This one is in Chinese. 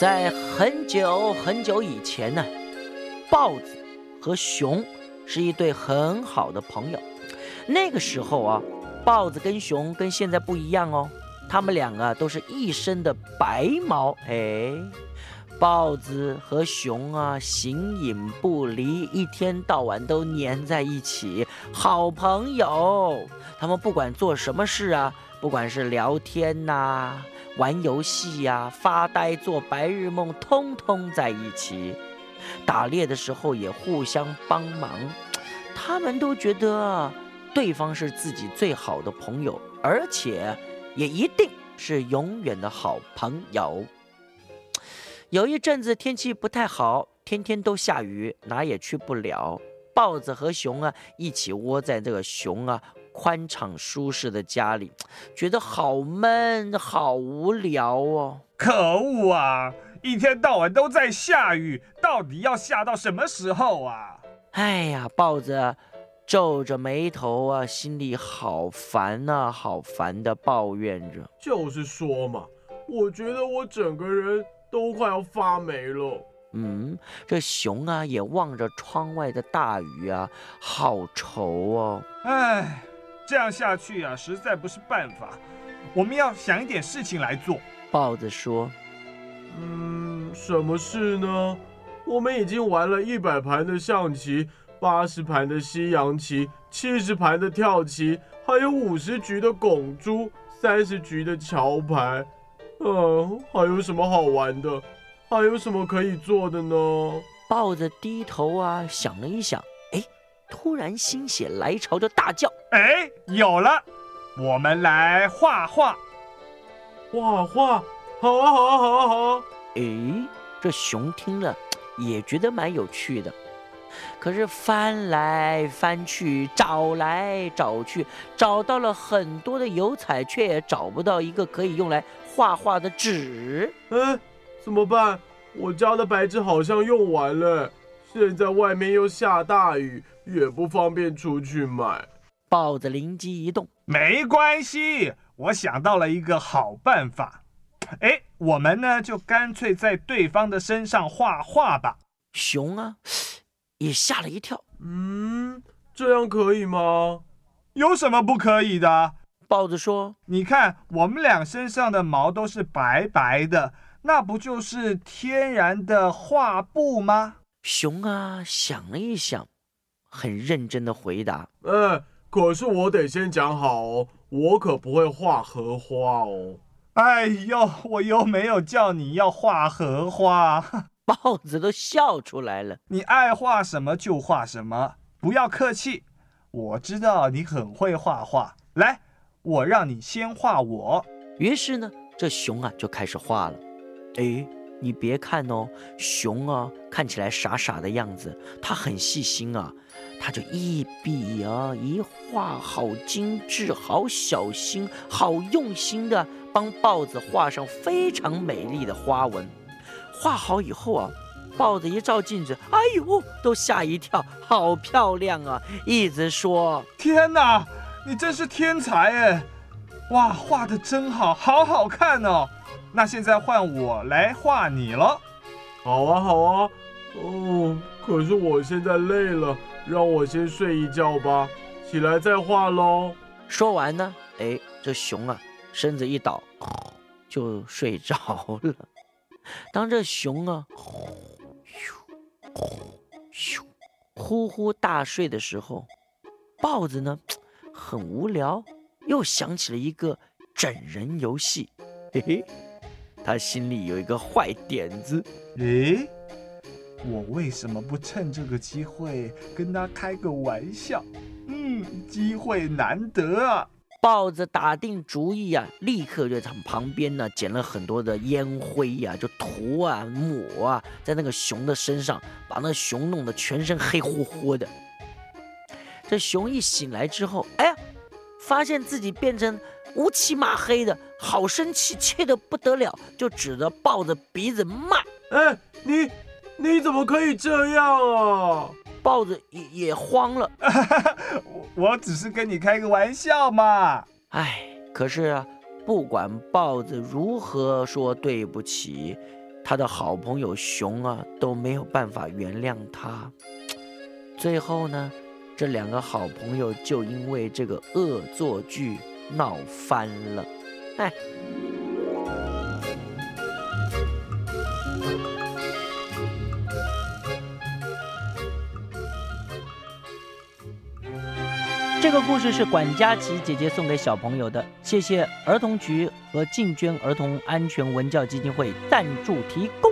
在很久很久以前呢，豹子和熊是一对很好的朋友。那个时候啊，豹子跟熊跟现在不一样哦，他们两个都是一身的白毛。哎，豹子和熊啊，形影不离，一天到晚都黏在一起，好朋友。他们不管做什么事啊，不管是聊天呐。玩游戏呀，发呆做白日梦，通通在一起。打猎的时候也互相帮忙，他们都觉得对方是自己最好的朋友，而且也一定是永远的好朋友。有一阵子天气不太好，天天都下雨，哪也去不了。豹子和熊啊，一起窝在这个熊啊。宽敞舒适的家里，觉得好闷，好无聊哦！可恶啊！一天到晚都在下雨，到底要下到什么时候啊？哎呀，豹子皱着眉头啊，心里好烦呐，好烦的抱怨着。就是说嘛，我觉得我整个人都快要发霉了。嗯，这熊啊也望着窗外的大雨啊，好愁哦。哎。这样下去啊，实在不是办法。我们要想一点事情来做。豹子说：“嗯，什么事呢？我们已经玩了一百盘的象棋，八十盘的西洋棋，七十盘的跳棋，还有五十局的拱珠，三十局的桥牌。嗯，还有什么好玩的？还有什么可以做的呢？”豹子低头啊，想了一想。哎突然心血来潮的大叫：“哎，有了！我们来画画，画画，好啊，好啊，好啊，好啊！”哎，这熊听了 也觉得蛮有趣的，可是翻来翻去，找来找去，找到了很多的油彩，却也找不到一个可以用来画画的纸。嗯，怎么办？我家的白纸好像用完了，现在外面又下大雨。也不方便出去买。豹子灵机一动，没关系，我想到了一个好办法。哎，我们呢就干脆在对方的身上画画吧。熊啊，也吓了一跳。嗯，这样可以吗？有什么不可以的？豹子说：“你看，我们俩身上的毛都是白白的，那不就是天然的画布吗？”熊啊，想了一想。很认真的回答：“嗯，可是我得先讲好哦，我可不会画荷花哦。”哎呦，我又没有叫你要画荷花，豹子都笑出来了。你爱画什么就画什么，不要客气。我知道你很会画画，来，我让你先画我。于是呢，这熊啊就开始画了。哎。你别看哦，熊啊，看起来傻傻的样子，它很细心啊，它就一笔啊一画，好精致，好小心，好用心的帮豹子画上非常美丽的花纹。画好以后啊，豹子一照镜子，哎呦，都吓一跳，好漂亮啊！一直说：天哪，你真是天才哎！哇，画的真好，好好看哦。那现在换我来画你了，好啊好啊，哦，可是我现在累了，让我先睡一觉吧，起来再画喽。说完呢，哎，这熊啊，身子一倒，就睡着了。当这熊啊，咻呼呼大睡的时候，豹子呢，很无聊，又想起了一个整人游戏，嘿嘿。他心里有一个坏点子，诶，我为什么不趁这个机会跟他开个玩笑？嗯，机会难得啊！豹子打定主意啊，立刻就从旁边呢捡了很多的烟灰呀，就涂啊抹啊，在那个熊的身上，把那熊弄得全身黑乎乎的。这熊一醒来之后，哎呀，发现自己变成。乌漆嘛黑的，好生气，气得不得了，就指着豹子鼻子骂：“哎，你你怎么可以这样啊？”豹子也也慌了，我我只是跟你开个玩笑嘛。哎，可是啊，不管豹子如何说对不起，他的好朋友熊啊都没有办法原谅他。最后呢，这两个好朋友就因为这个恶作剧闹翻了。哎。这个故事是管家琪姐姐送给小朋友的，谢谢儿童局和进捐儿童安全文教基金会赞助提供。